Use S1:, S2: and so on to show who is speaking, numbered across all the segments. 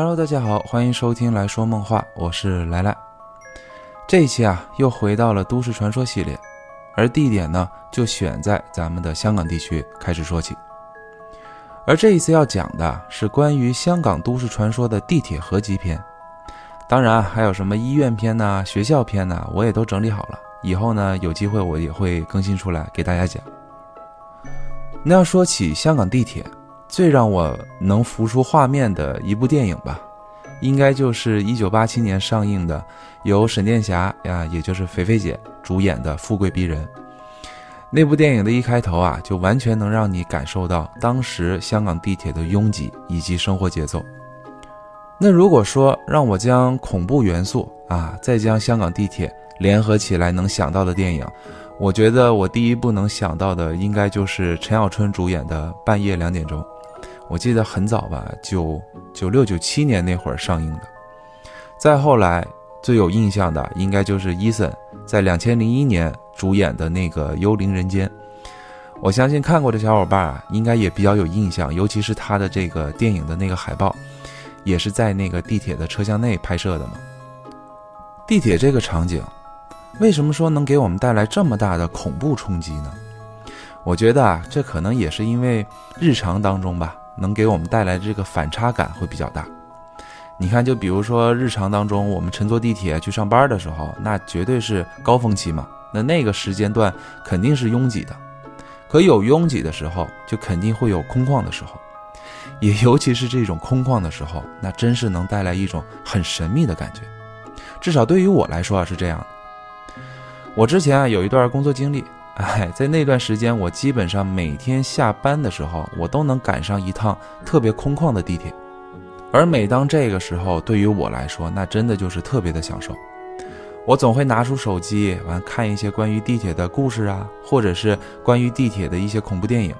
S1: Hello，大家好，欢迎收听来说梦话，我是来来。这一期啊，又回到了都市传说系列，而地点呢，就选在咱们的香港地区开始说起。而这一次要讲的是关于香港都市传说的地铁合集篇，当然还有什么医院篇呐、学校篇呐，我也都整理好了。以后呢，有机会我也会更新出来给大家讲。那要说起香港地铁，最让我能浮出画面的一部电影吧，应该就是一九八七年上映的，由沈殿霞呀，也就是肥肥姐主演的《富贵逼人》。那部电影的一开头啊，就完全能让你感受到当时香港地铁的拥挤以及生活节奏。那如果说让我将恐怖元素啊，再将香港地铁联合起来能想到的电影，我觉得我第一部能想到的应该就是陈小春主演的《半夜两点钟》。我记得很早吧，九九六九七年那会儿上映的。再后来最有印象的，应该就是伊森在两千零一年主演的那个《幽灵人间》。我相信看过的小伙伴啊，应该也比较有印象，尤其是他的这个电影的那个海报，也是在那个地铁的车厢内拍摄的嘛。地铁这个场景，为什么说能给我们带来这么大的恐怖冲击呢？我觉得啊，这可能也是因为日常当中吧。能给我们带来这个反差感会比较大。你看，就比如说日常当中，我们乘坐地铁去上班的时候，那绝对是高峰期嘛。那那个时间段肯定是拥挤的。可有拥挤的时候，就肯定会有空旷的时候。也尤其是这种空旷的时候，那真是能带来一种很神秘的感觉。至少对于我来说啊是这样的。我之前啊有一段工作经历。哎，在那段时间，我基本上每天下班的时候，我都能赶上一趟特别空旷的地铁。而每当这个时候，对于我来说，那真的就是特别的享受。我总会拿出手机，完看一些关于地铁的故事啊，或者是关于地铁的一些恐怖电影。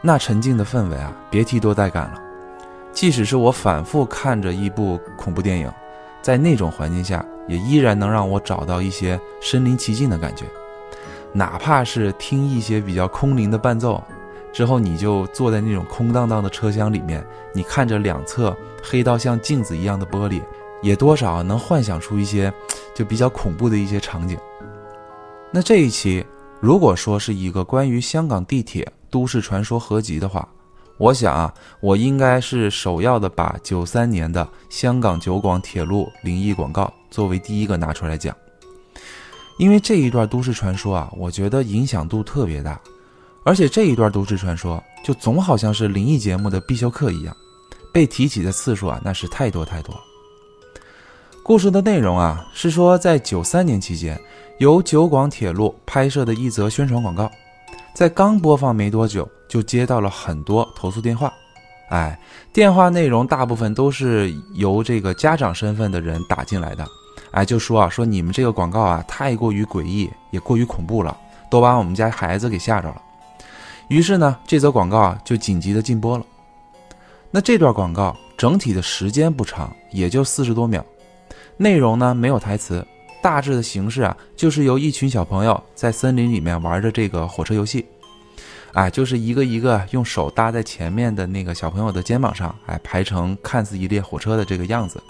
S1: 那沉静的氛围啊，别提多带感了。即使是我反复看着一部恐怖电影，在那种环境下，也依然能让我找到一些身临其境的感觉。哪怕是听一些比较空灵的伴奏，之后你就坐在那种空荡荡的车厢里面，你看着两侧黑到像镜子一样的玻璃，也多少能幻想出一些 就比较恐怖的一些场景。那这一期如果说是一个关于香港地铁都市传说合集的话，我想啊，我应该是首要的把九三年的香港九广铁路灵异广告作为第一个拿出来讲。因为这一段都市传说啊，我觉得影响度特别大，而且这一段都市传说就总好像是灵异节目的必修课一样，被提起的次数啊那是太多太多。故事的内容啊是说，在九三年期间，由九广铁路拍摄的一则宣传广告，在刚播放没多久，就接到了很多投诉电话。哎，电话内容大部分都是由这个家长身份的人打进来的。哎，就说啊，说你们这个广告啊，太过于诡异，也过于恐怖了，都把我们家孩子给吓着了。于是呢，这则广告就紧急的禁播了。那这段广告整体的时间不长，也就四十多秒，内容呢没有台词，大致的形式啊就是由一群小朋友在森林里面玩着这个火车游戏，哎，就是一个一个用手搭在前面的那个小朋友的肩膀上，哎，排成看似一列火车的这个样子。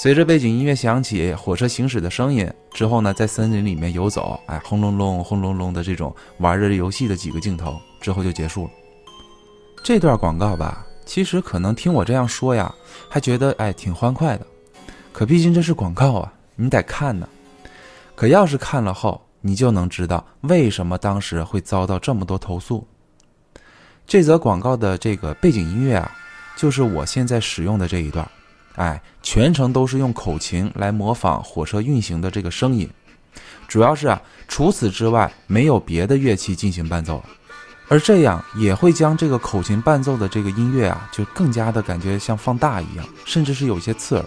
S1: 随着背景音乐响起，火车行驶的声音之后呢，在森林里面游走，哎，轰隆隆、轰隆隆的这种玩着游戏的几个镜头之后就结束了。这段广告吧，其实可能听我这样说呀，还觉得哎挺欢快的。可毕竟这是广告啊，你得看呢。可要是看了后，你就能知道为什么当时会遭到这么多投诉。这则广告的这个背景音乐啊，就是我现在使用的这一段。哎，全程都是用口琴来模仿火车运行的这个声音，主要是啊，除此之外没有别的乐器进行伴奏了，而这样也会将这个口琴伴奏的这个音乐啊，就更加的感觉像放大一样，甚至是有些刺耳，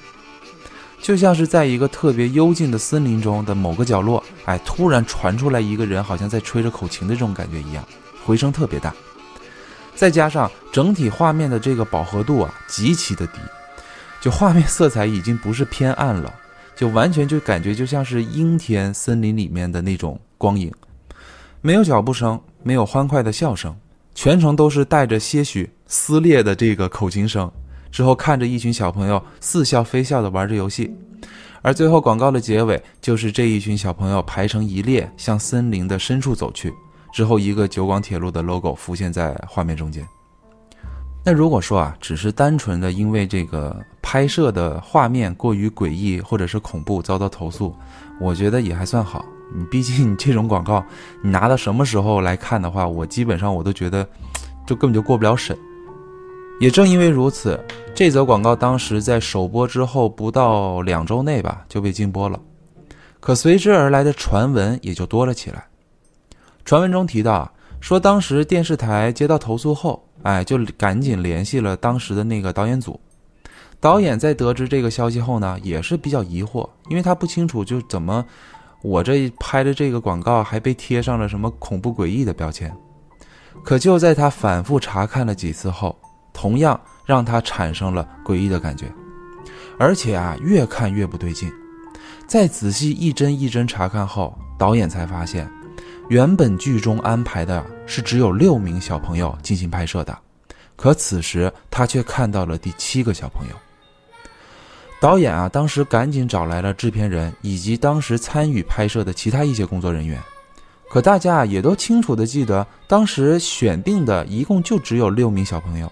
S1: 就像是在一个特别幽静的森林中的某个角落，哎，突然传出来一个人好像在吹着口琴的这种感觉一样，回声特别大，再加上整体画面的这个饱和度啊，极其的低。就画面色彩已经不是偏暗了，就完全就感觉就像是阴天森林里面的那种光影，没有脚步声，没有欢快的笑声，全程都是带着些许撕裂的这个口琴声，之后看着一群小朋友似笑非笑的玩着游戏，而最后广告的结尾就是这一群小朋友排成一列向森林的深处走去，之后一个九广铁路的 logo 浮现在画面中间。那如果说啊，只是单纯的因为这个拍摄的画面过于诡异或者是恐怖遭到投诉，我觉得也还算好。你毕竟这种广告，你拿到什么时候来看的话，我基本上我都觉得，就根本就过不了审。也正因为如此，这则广告当时在首播之后不到两周内吧就被禁播了。可随之而来的传闻也就多了起来。传闻中提到说，当时电视台接到投诉后。哎，就赶紧联系了当时的那个导演组。导演在得知这个消息后呢，也是比较疑惑，因为他不清楚就怎么我这拍的这个广告还被贴上了什么恐怖诡异的标签。可就在他反复查看了几次后，同样让他产生了诡异的感觉，而且啊，越看越不对劲。再仔细一帧一帧查看后，导演才发现。原本剧中安排的是只有六名小朋友进行拍摄的，可此时他却看到了第七个小朋友。导演啊，当时赶紧找来了制片人以及当时参与拍摄的其他一些工作人员，可大家也都清楚的记得，当时选定的一共就只有六名小朋友，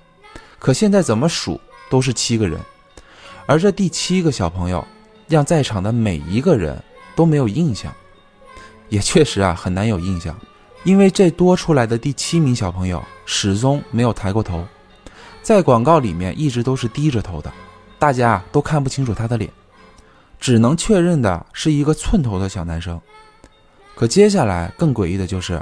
S1: 可现在怎么数都是七个人，而这第七个小朋友让在场的每一个人都没有印象。也确实啊，很难有印象，因为这多出来的第七名小朋友始终没有抬过头，在广告里面一直都是低着头的，大家都看不清楚他的脸，只能确认的是一个寸头的小男生。可接下来更诡异的就是，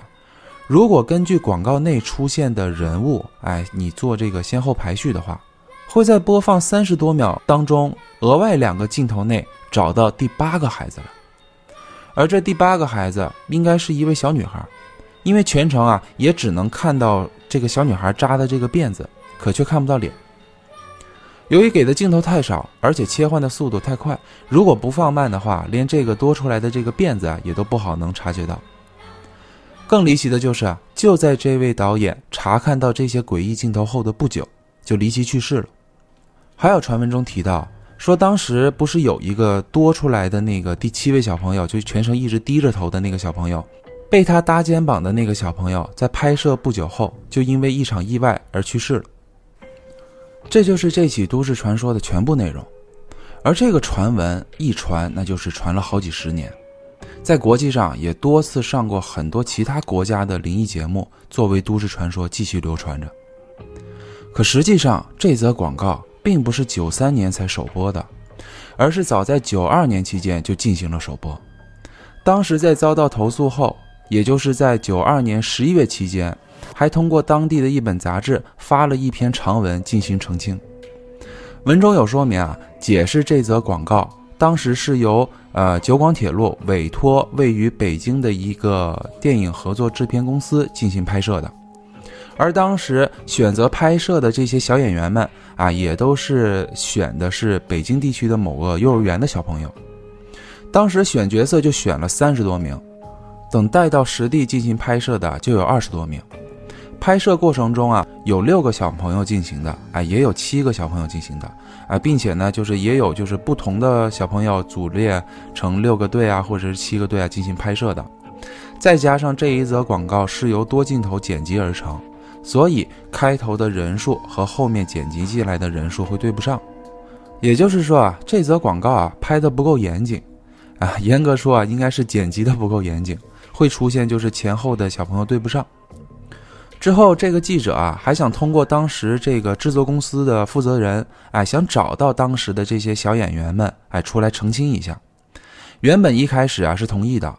S1: 如果根据广告内出现的人物，哎，你做这个先后排序的话，会在播放三十多秒当中，额外两个镜头内找到第八个孩子了。而这第八个孩子应该是一位小女孩，因为全程啊也只能看到这个小女孩扎的这个辫子，可却看不到脸。由于给的镜头太少，而且切换的速度太快，如果不放慢的话，连这个多出来的这个辫子啊也都不好能察觉到。更离奇的就是啊，就在这位导演查看到这些诡异镜头后的不久，就离奇去世了。还有传闻中提到。说当时不是有一个多出来的那个第七位小朋友，就全程一直低着头的那个小朋友，被他搭肩膀的那个小朋友，在拍摄不久后就因为一场意外而去世了。这就是这起都市传说的全部内容。而这个传闻一传，那就是传了好几十年，在国际上也多次上过很多其他国家的灵异节目，作为都市传说继续流传着。可实际上，这则广告。并不是九三年才首播的，而是早在九二年期间就进行了首播。当时在遭到投诉后，也就是在九二年十一月期间，还通过当地的一本杂志发了一篇长文进行澄清。文中有说明啊，解释这则广告当时是由呃九广铁路委托位于北京的一个电影合作制片公司进行拍摄的。而当时选择拍摄的这些小演员们啊，也都是选的是北京地区的某个幼儿园的小朋友。当时选角色就选了三十多名，等带到实地进行拍摄的就有二十多名。拍摄过程中啊，有六个小朋友进行的，啊，也有七个小朋友进行的，啊，并且呢，就是也有就是不同的小朋友组列成六个队啊，或者是七个队啊进行拍摄的。再加上这一则广告是由多镜头剪辑而成。所以开头的人数和后面剪辑进来的人数会对不上，也就是说啊，这则广告啊拍的不够严谨，啊，严格说啊，应该是剪辑的不够严谨，会出现就是前后的小朋友对不上。之后这个记者啊还想通过当时这个制作公司的负责人，哎，想找到当时的这些小演员们，哎，出来澄清一下。原本一开始啊是同意的。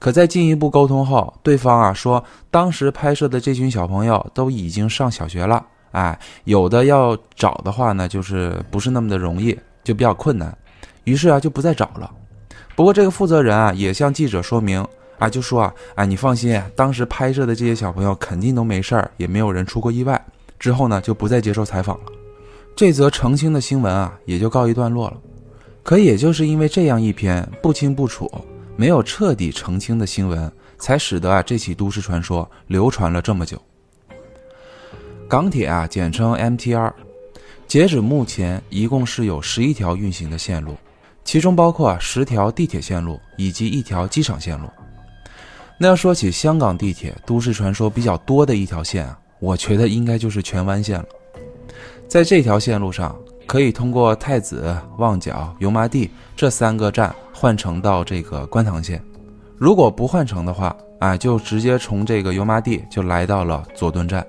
S1: 可在进一步沟通后，对方啊说，当时拍摄的这群小朋友都已经上小学了，哎，有的要找的话呢，就是不是那么的容易，就比较困难，于是啊就不再找了。不过这个负责人啊也向记者说明啊，就说啊，哎，你放心，当时拍摄的这些小朋友肯定都没事儿，也没有人出过意外。之后呢就不再接受采访了。这则澄清的新闻啊也就告一段落了。可也就是因为这样一篇不清不楚。没有彻底澄清的新闻，才使得啊这起都市传说流传了这么久。港铁啊，简称 MTR，截止目前，一共是有十一条运行的线路，其中包括啊十条地铁线路以及一条机场线路。那要说起香港地铁都市传说比较多的一条线啊，我觉得应该就是荃湾线了。在这条线路上，可以通过太子、旺角、油麻地这三个站换乘到这个观塘线。如果不换乘的话，啊，就直接从这个油麻地就来到了佐敦站。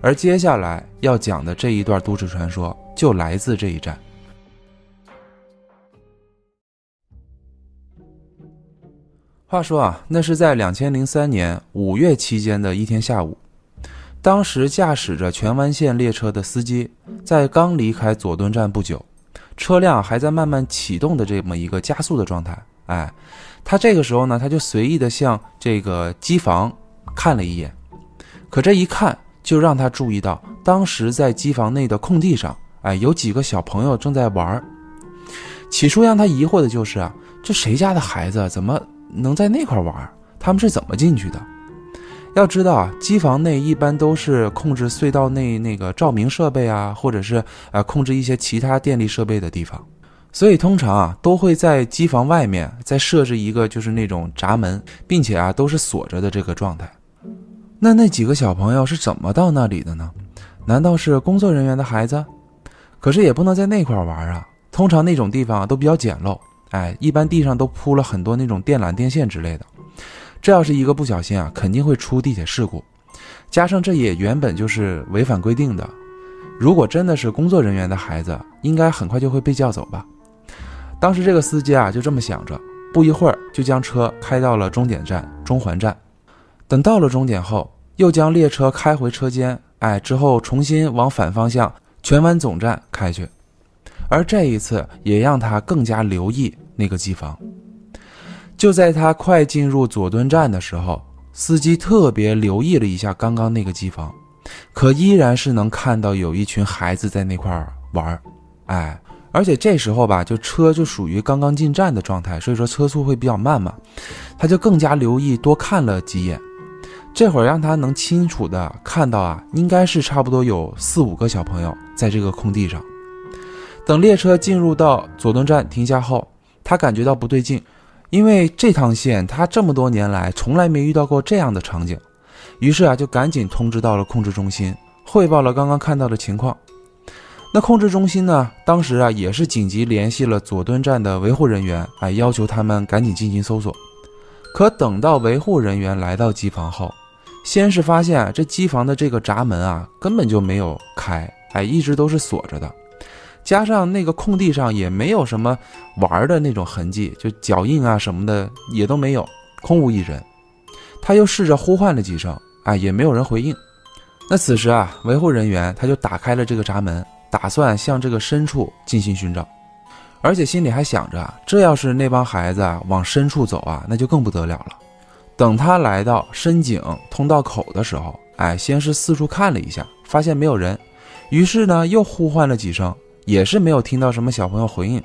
S1: 而接下来要讲的这一段都市传说就来自这一站。话说啊，那是在两千零三年五月期间的一天下午，当时驾驶着荃湾线列车的司机在刚离开佐敦站不久，车辆还在慢慢启动的这么一个加速的状态。哎，他这个时候呢，他就随意的向这个机房看了一眼，可这一看。就让他注意到，当时在机房内的空地上，哎，有几个小朋友正在玩起初让他疑惑的就是啊，这谁家的孩子怎么能在那块玩？他们是怎么进去的？要知道啊，机房内一般都是控制隧道内那个照明设备啊，或者是呃控制一些其他电力设备的地方，所以通常啊都会在机房外面再设置一个就是那种闸门，并且啊都是锁着的这个状态。那那几个小朋友是怎么到那里的呢？难道是工作人员的孩子？可是也不能在那块玩啊。通常那种地方都比较简陋，哎，一般地上都铺了很多那种电缆、电线之类的。这要是一个不小心啊，肯定会出地铁事故。加上这也原本就是违反规定的。如果真的是工作人员的孩子，应该很快就会被叫走吧。当时这个司机啊就这么想着，不一会儿就将车开到了终点站中环站。等到了终点后。又将列车开回车间，哎，之后重新往反方向荃湾总站开去，而这一次也让他更加留意那个机房。就在他快进入佐敦站的时候，司机特别留意了一下刚刚那个机房，可依然是能看到有一群孩子在那块儿玩儿哎，而且这时候吧，就车就属于刚刚进站的状态，所以说车速会比较慢嘛，他就更加留意，多看了几眼。这会儿让他能清楚的看到啊，应该是差不多有四五个小朋友在这个空地上。等列车进入到佐敦站停下后，他感觉到不对劲，因为这趟线他这么多年来从来没遇到过这样的场景。于是啊，就赶紧通知到了控制中心，汇报了刚刚看到的情况。那控制中心呢，当时啊也是紧急联系了佐敦站的维护人员，哎，要求他们赶紧进行搜索。可等到维护人员来到机房后，先是发现这机房的这个闸门啊根本就没有开，哎，一直都是锁着的，加上那个空地上也没有什么玩的那种痕迹，就脚印啊什么的也都没有，空无一人。他又试着呼唤了几声，哎，也没有人回应。那此时啊，维护人员他就打开了这个闸门，打算向这个深处进行寻找，而且心里还想着，这要是那帮孩子往深处走啊，那就更不得了了。等他来到深井通道口的时候，哎，先是四处看了一下，发现没有人，于是呢又呼唤了几声，也是没有听到什么小朋友回应。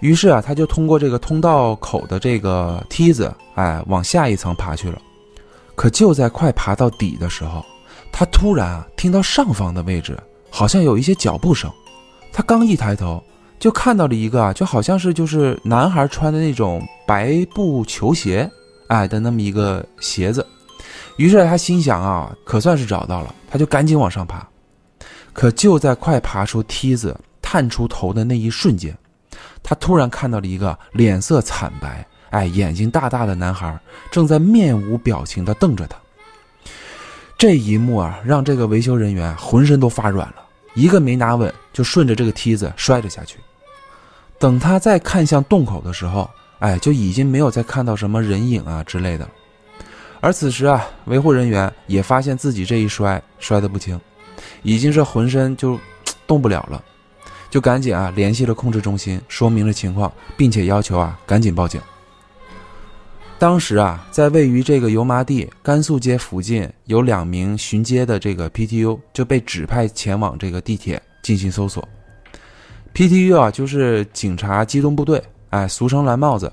S1: 于是啊，他就通过这个通道口的这个梯子，哎，往下一层爬去了。可就在快爬到底的时候，他突然啊听到上方的位置好像有一些脚步声。他刚一抬头，就看到了一个啊，就好像是就是男孩穿的那种白布球鞋。哎的那么一个鞋子，于是他心想啊，可算是找到了，他就赶紧往上爬。可就在快爬出梯子、探出头的那一瞬间，他突然看到了一个脸色惨白、哎眼睛大大的男孩，正在面无表情地瞪着他。这一幕啊，让这个维修人员浑身都发软了，一个没拿稳，就顺着这个梯子摔了下去。等他再看向洞口的时候，哎，就已经没有再看到什么人影啊之类的。而此时啊，维护人员也发现自己这一摔摔得不轻，已经是浑身就 动不了了，就赶紧啊联系了控制中心，说明了情况，并且要求啊赶紧报警。当时啊，在位于这个油麻地甘肃街附近有两名巡街的这个 PTU 就被指派前往这个地铁进行搜索。PTU 啊，就是警察机动部队。哎，俗称蓝帽子，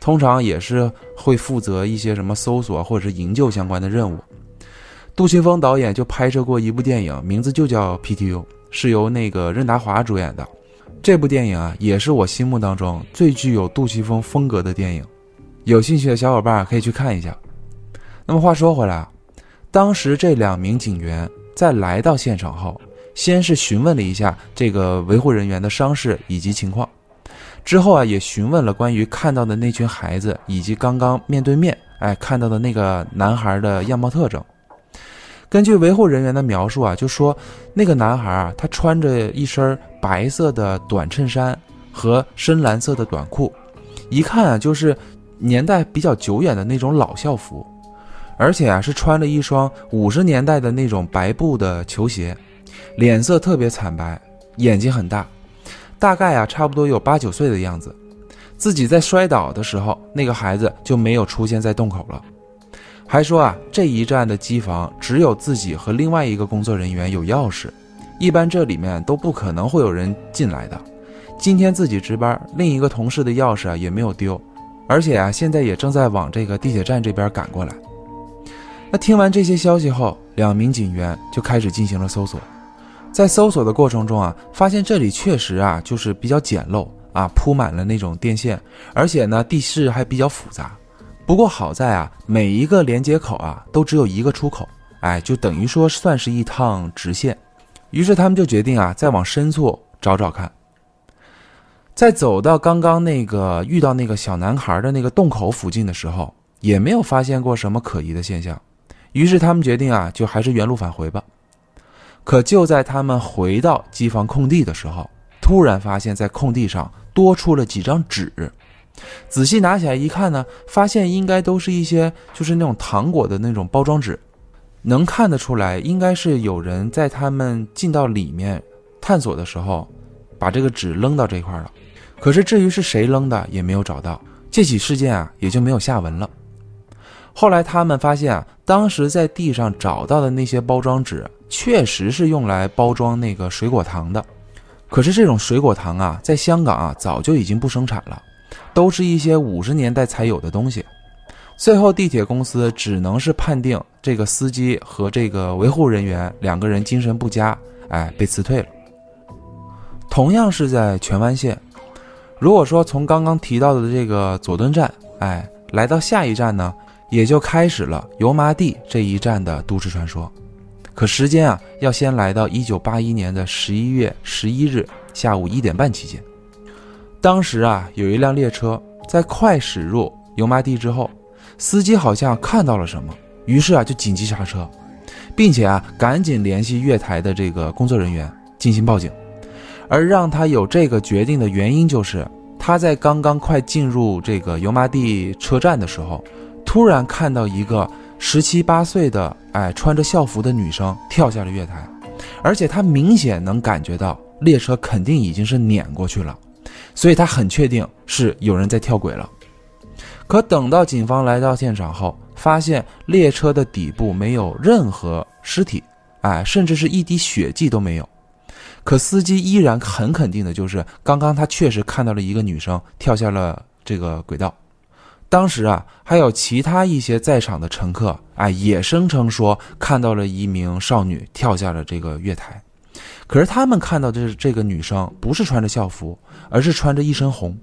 S1: 通常也是会负责一些什么搜索或者是营救相关的任务。杜琪峰导演就拍摄过一部电影，名字就叫《PTU》，是由那个任达华主演的。这部电影啊，也是我心目当中最具有杜琪峰风格的电影。有兴趣的小伙伴可以去看一下。那么话说回来啊，当时这两名警员在来到现场后，先是询问了一下这个维护人员的伤势以及情况，之后啊，也询问了关于看到的那群孩子以及刚刚面对面哎看到的那个男孩的样貌特征。根据维护人员的描述啊，就说那个男孩啊，他穿着一身白色的短衬衫和深蓝色的短裤，一看啊就是年代比较久远的那种老校服，而且啊是穿着一双五十年代的那种白布的球鞋，脸色特别惨白，眼睛很大，大概啊差不多有八九岁的样子。自己在摔倒的时候，那个孩子就没有出现在洞口了。还说啊，这一站的机房只有自己和另外一个工作人员有钥匙，一般这里面都不可能会有人进来的。今天自己值班，另一个同事的钥匙啊也没有丢，而且啊现在也正在往这个地铁站这边赶过来。那听完这些消息后，两名警员就开始进行了搜索。在搜索的过程中啊，发现这里确实啊就是比较简陋啊，铺满了那种电线，而且呢地势还比较复杂。不过好在啊，每一个连接口啊都只有一个出口，哎，就等于说算是一趟直线。于是他们就决定啊，再往深处找找看。在走到刚刚那个遇到那个小男孩的那个洞口附近的时候，也没有发现过什么可疑的现象。于是他们决定啊，就还是原路返回吧。可就在他们回到机房空地的时候，突然发现，在空地上多出了几张纸。仔细拿起来一看呢，发现应该都是一些就是那种糖果的那种包装纸，能看得出来，应该是有人在他们进到里面探索的时候，把这个纸扔到这块了。可是至于是谁扔的，也没有找到，这起事件啊也就没有下文了。后来他们发现啊，当时在地上找到的那些包装纸，确实是用来包装那个水果糖的。可是这种水果糖啊，在香港啊早就已经不生产了。都是一些五十年代才有的东西，最后地铁公司只能是判定这个司机和这个维护人员两个人精神不佳，哎，被辞退了。同样是在荃湾线，如果说从刚刚提到的这个佐敦站，哎，来到下一站呢，也就开始了油麻地这一站的都市传说。可时间啊，要先来到一九八一年的十一月十一日下午一点半期间。当时啊，有一辆列车在快驶入油麻地之后，司机好像看到了什么，于是啊就紧急刹车，并且啊赶紧联系月台的这个工作人员进行报警。而让他有这个决定的原因，就是他在刚刚快进入这个油麻地车站的时候，突然看到一个十七八岁的哎穿着校服的女生跳下了月台，而且他明显能感觉到列车肯定已经是碾过去了。所以他很确定是有人在跳轨了，可等到警方来到现场后，发现列车的底部没有任何尸体，哎，甚至是一滴血迹都没有。可司机依然很肯定的就是，刚刚他确实看到了一个女生跳下了这个轨道。当时啊，还有其他一些在场的乘客，哎，也声称说看到了一名少女跳下了这个月台。可是他们看到的这个女生不是穿着校服，而是穿着一身红。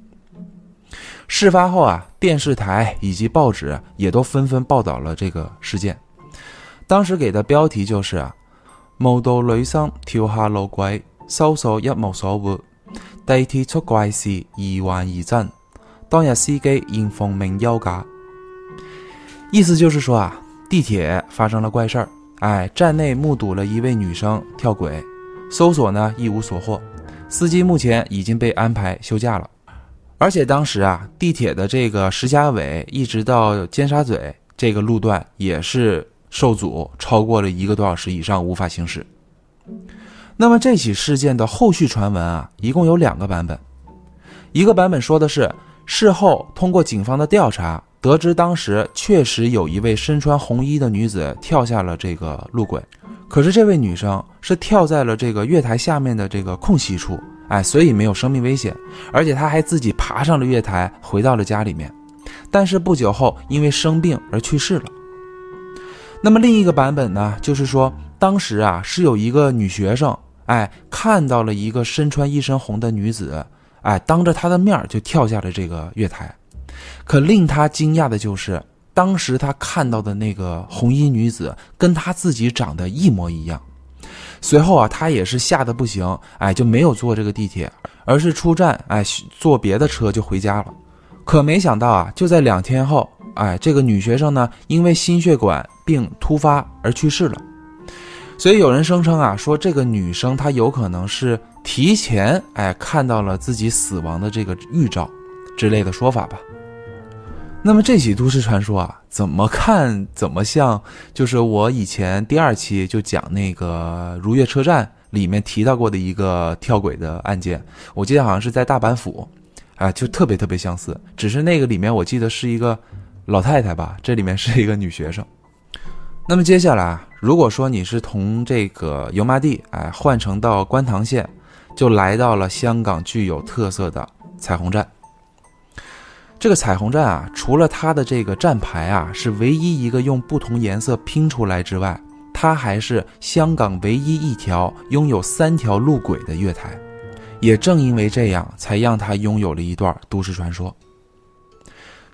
S1: 事发后啊，电视台以及报纸也都纷纷报道了这个事件。当时给的标题就是啊，某道女生跳下路轨，搜索一无所获，地铁出怪事，疑幻疑真。当日司机现奉命休假。意思就是说啊，地铁发生了怪事儿，哎，站内目睹了一位女生跳轨。搜索呢一无所获，司机目前已经被安排休假了，而且当时啊，地铁的这个石硖尾一直到尖沙咀这个路段也是受阻，超过了一个多小时以上无法行驶。那么这起事件的后续传闻啊，一共有两个版本，一个版本说的是事后通过警方的调查，得知当时确实有一位身穿红衣的女子跳下了这个路轨。可是这位女生是跳在了这个月台下面的这个空隙处，哎，所以没有生命危险，而且她还自己爬上了月台，回到了家里面。但是不久后因为生病而去世了。那么另一个版本呢，就是说当时啊是有一个女学生，哎，看到了一个身穿一身红的女子，哎，当着她的面就跳下了这个月台。可令他惊讶的就是，当时他看到的那个红衣女子跟他自己长得一模一样。随后啊，他也是吓得不行，哎，就没有坐这个地铁，而是出站，哎，坐别的车就回家了。可没想到啊，就在两天后，哎，这个女学生呢，因为心血管病突发而去世了。所以有人声称啊，说这个女生她有可能是提前哎看到了自己死亡的这个预兆之类的说法吧。那么这起都市传说啊，怎么看怎么像，就是我以前第二期就讲那个如月车站里面提到过的一个跳轨的案件，我记得好像是在大阪府，啊，就特别特别相似。只是那个里面我记得是一个老太太吧，这里面是一个女学生。那么接下来啊，如果说你是从这个油麻地哎换乘到观塘线，就来到了香港具有特色的彩虹站。这个彩虹站啊，除了它的这个站牌啊是唯一一个用不同颜色拼出来之外，它还是香港唯一一条拥有三条路轨的月台。也正因为这样，才让它拥有了一段都市传说。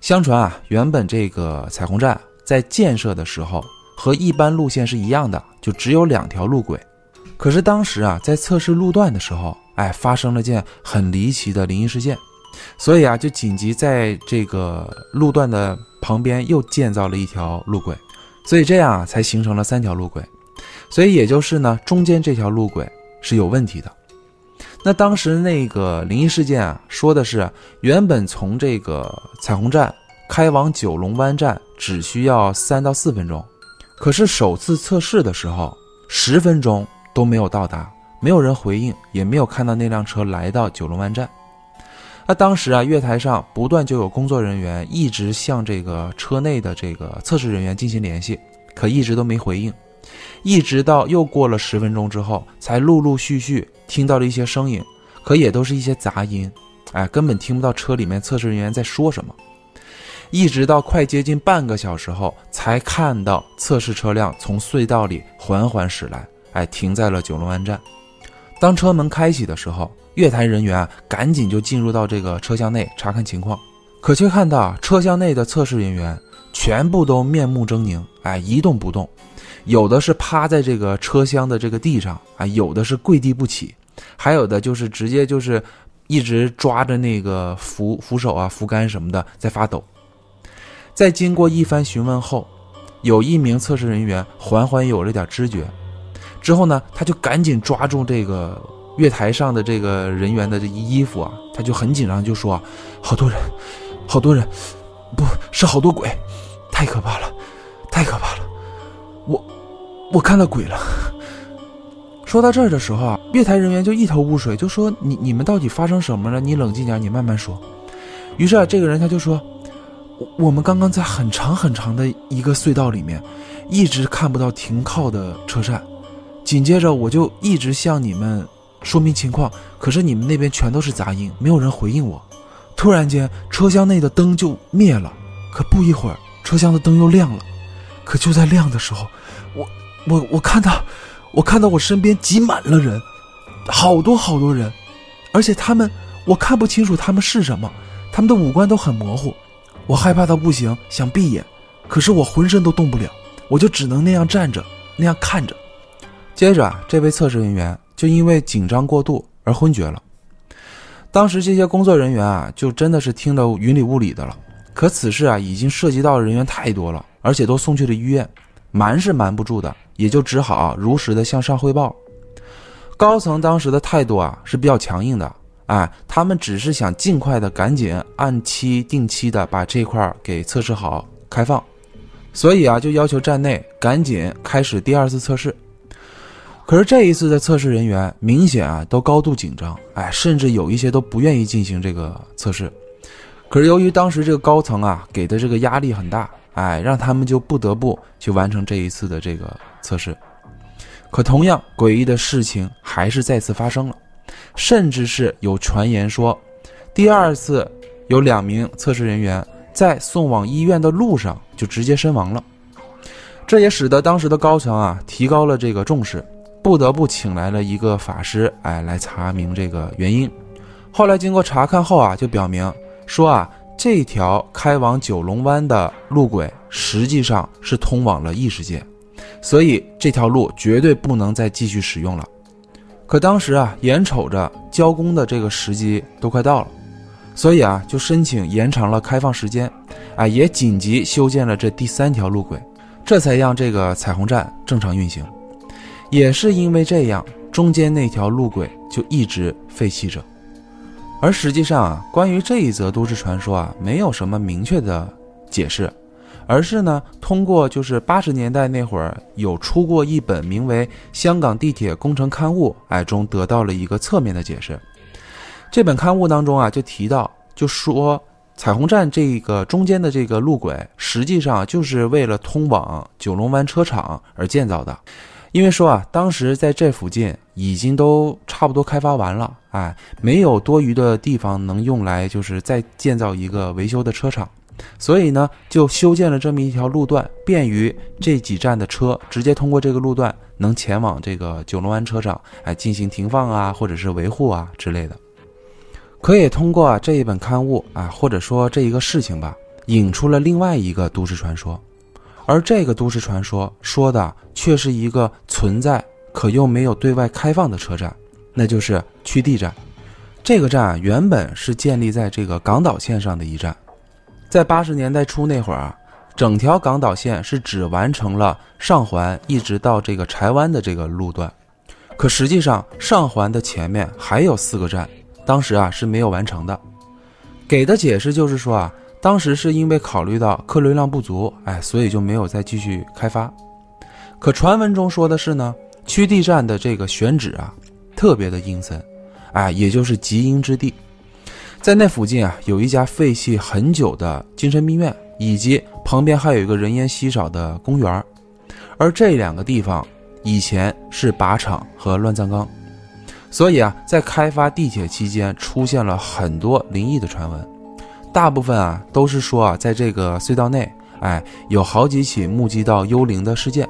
S1: 相传啊，原本这个彩虹站在建设的时候和一般路线是一样的，就只有两条路轨。可是当时啊，在测试路段的时候，哎，发生了件很离奇的灵异事件。所以啊，就紧急在这个路段的旁边又建造了一条路轨，所以这样啊才形成了三条路轨。所以也就是呢，中间这条路轨是有问题的。那当时那个灵异事件啊，说的是原本从这个彩虹站开往九龙湾站只需要三到四分钟，可是首次测试的时候，十分钟都没有到达，没有人回应，也没有看到那辆车来到九龙湾站。那当时啊，月台上不断就有工作人员一直向这个车内的这个测试人员进行联系，可一直都没回应，一直到又过了十分钟之后，才陆陆续续听到了一些声音，可也都是一些杂音，哎，根本听不到车里面测试人员在说什么。一直到快接近半个小时后，才看到测试车辆从隧道里缓缓驶来，哎，停在了九龙湾站。当车门开启的时候。月台人员赶紧就进入到这个车厢内查看情况，可却看到车厢内的测试人员全部都面目狰狞，哎，一动不动，有的是趴在这个车厢的这个地上，啊，有的是跪地不起，还有的就是直接就是一直抓着那个扶扶手啊、扶杆什么的在发抖。在经过一番询问后，有一名测试人员缓缓有了点知觉，之后呢，他就赶紧抓住这个。月台上的这个人员的这衣服啊，他就很紧张，就说：“好多人，好多人，不是好多鬼，太可怕了，太可怕了，我我看到鬼了。”说到这儿的时候啊，月台人员就一头雾水，就说：“你你们到底发生什么了？你冷静点，你慢慢说。”于是啊，这个人他就说：“我我们刚刚在很长很长的一个隧道里面，一直看不到停靠的车站，紧接着我就一直向你们。”说明情况，可是你们那边全都是杂音，没有人回应我。突然间，车厢内的灯就灭了，可不一会儿，车厢的灯又亮了。可就在亮的时候，我我我看到，我看到我身边挤满了人，好多好多人，而且他们我看不清楚他们是什么，他们的五官都很模糊。我害怕到不行，想闭眼，可是我浑身都动不了，我就只能那样站着，那样看着。接着，这位测试人员。就因为紧张过度而昏厥了。当时这些工作人员啊，就真的是听得云里雾里的了。可此事啊，已经涉及到人员太多了，而且都送去了医院，瞒是瞒不住的，也就只好如实的向上汇报。高层当时的态度啊是比较强硬的，哎，他们只是想尽快的赶紧按期定期的把这块给测试好开放，所以啊，就要求站内赶紧开始第二次测试。可是这一次的测试人员明显啊都高度紧张，哎，甚至有一些都不愿意进行这个测试。可是由于当时这个高层啊给的这个压力很大，哎，让他们就不得不去完成这一次的这个测试。可同样诡异的事情还是再次发生了，甚至是有传言说，第二次有两名测试人员在送往医院的路上就直接身亡了。这也使得当时的高层啊提高了这个重视。不得不请来了一个法师，哎，来查明这个原因。后来经过查看后啊，就表明说啊，这条开往九龙湾的路轨实际上是通往了异世界，所以这条路绝对不能再继续使用了。可当时啊，眼瞅着交工的这个时机都快到了，所以啊，就申请延长了开放时间，啊，也紧急修建了这第三条路轨，这才让这个彩虹站正常运行。也是因为这样，中间那条路轨就一直废弃着。而实际上啊，关于这一则都市传说啊，没有什么明确的解释。而是呢，通过就是八十年代那会儿有出过一本名为《香港地铁工程刊物》哎中得到了一个侧面的解释。这本刊物当中啊就提到，就说彩虹站这个中间的这个路轨实际上就是为了通往九龙湾车厂而建造的，因为说啊当时在这附近已经都差不多开发完了，哎，没有多余的地方能用来就是再建造一个维修的车厂。所以呢，就修建了这么一条路段，便于这几站的车直接通过这个路段，能前往这个九龙湾车厂，哎，进行停放啊，或者是维护啊之类的。可以通过这一本刊物啊，或者说这一个事情吧，引出了另外一个都市传说。而这个都市传说说的却是一个存在可又没有对外开放的车站，那就是区地站。这个站原本是建立在这个港岛线上的一站。在八十年代初那会儿啊，整条港岛线是只完成了上环一直到这个柴湾的这个路段，可实际上上环的前面还有四个站，当时啊是没有完成的。给的解释就是说啊，当时是因为考虑到客流量不足，哎，所以就没有再继续开发。可传闻中说的是呢，区地站的这个选址啊，特别的阴森，哎，也就是极阴之地。在那附近啊，有一家废弃很久的精神病院，以及旁边还有一个人烟稀少的公园而这两个地方以前是靶场和乱葬岗，所以啊，在开发地铁期间出现了很多灵异的传闻，大部分啊都是说啊，在这个隧道内，哎，有好几起目击到幽灵的事件，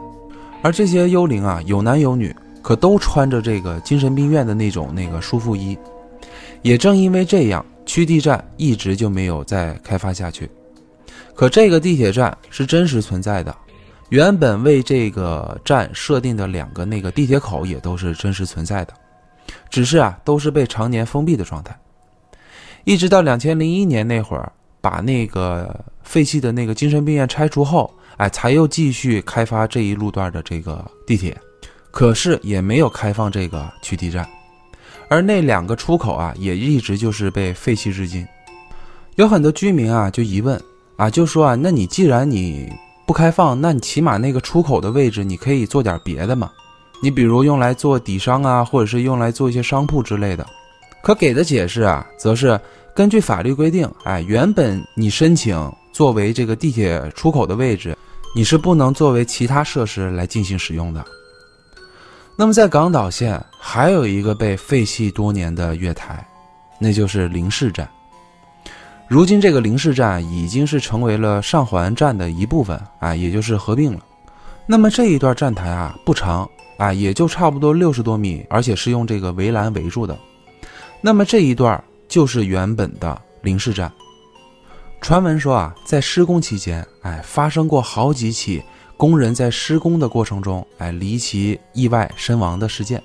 S1: 而这些幽灵啊有男有女，可都穿着这个精神病院的那种那个束缚衣，也正因为这样。区地站一直就没有再开发下去，可这个地铁站是真实存在的，原本为这个站设定的两个那个地铁口也都是真实存在的，只是啊都是被常年封闭的状态，一直到两千零一年那会儿把那个废弃的那个精神病院拆除后，哎才又继续开发这一路段的这个地铁，可是也没有开放这个取缔站。而那两个出口啊，也一直就是被废弃至今。有很多居民啊，就疑问啊，就说啊，那你既然你不开放，那你起码那个出口的位置，你可以做点别的嘛？你比如用来做底商啊，或者是用来做一些商铺之类的。可给的解释啊，则是根据法律规定，哎，原本你申请作为这个地铁出口的位置，你是不能作为其他设施来进行使用的。那么在港岛线还有一个被废弃多年的月台，那就是林市站。如今这个林市站已经是成为了上环站的一部分啊，也就是合并了。那么这一段站台啊不长啊，也就差不多六十多米，而且是用这个围栏围住的。那么这一段就是原本的林市站。传闻说啊，在施工期间，哎，发生过好几起。工人在施工的过程中，哎，离奇意外身亡的事件。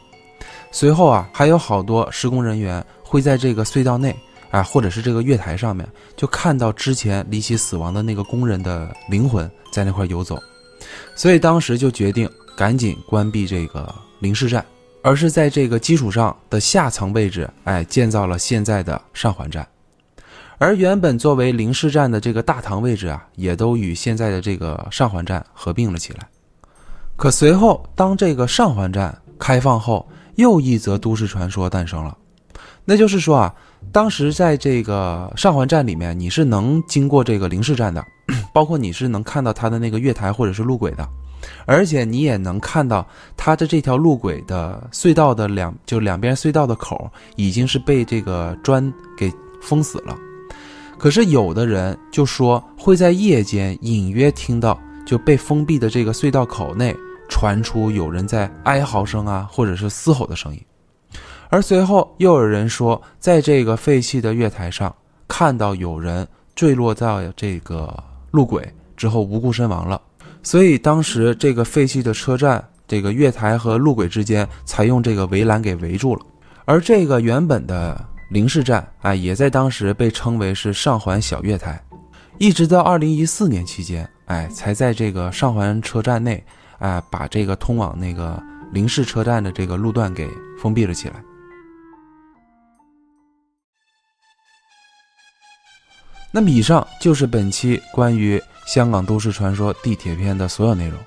S1: 随后啊，还有好多施工人员会在这个隧道内，啊，或者是这个月台上面，就看到之前离奇死亡的那个工人的灵魂在那块游走。所以当时就决定赶紧关闭这个临时站，而是在这个基础上的下层位置，哎，建造了现在的上环站。而原本作为临时站的这个大堂位置啊，也都与现在的这个上环站合并了起来。可随后，当这个上环站开放后，又一则都市传说诞生了，那就是说啊，当时在这个上环站里面，你是能经过这个临时站的，包括你是能看到它的那个月台或者是路轨的，而且你也能看到它的这条路轨的隧道的两就两边隧道的口已经是被这个砖给封死了。可是有的人就说会在夜间隐约听到就被封闭的这个隧道口内传出有人在哀嚎声啊，或者是嘶吼的声音。而随后又有人说，在这个废弃的月台上看到有人坠落到这个路轨之后无故身亡了。所以当时这个废弃的车站，这个月台和路轨之间才用这个围栏给围住了。而这个原本的临时站，啊，也在当时被称为是上环小月台。一直到二零一四年期间，哎，才在这个上环车站内，哎，把这个通往那个临时车站的这个路段给封闭了起来。那么以上就是本期关于香港都市传说地铁篇的所有内容。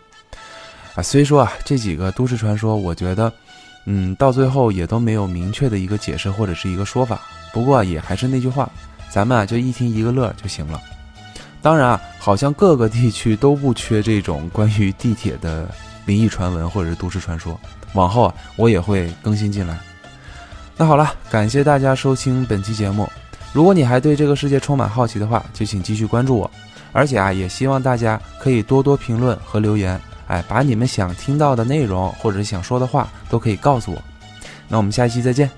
S1: 啊，虽说啊这几个都市传说，我觉得，嗯，到最后也都没有明确的一个解释或者是一个说法。不过也还是那句话，咱们啊就一听一个乐就行了。当然啊，好像各个地区都不缺这种关于地铁的灵异传闻或者是都市传说。往后啊，我也会更新进来。那好了，感谢大家收听本期节目。如果你还对这个世界充满好奇的话，就请继续关注我，而且啊，也希望大家可以多多评论和留言，哎，把你们想听到的内容或者想说的话都可以告诉我。那我们下期再见。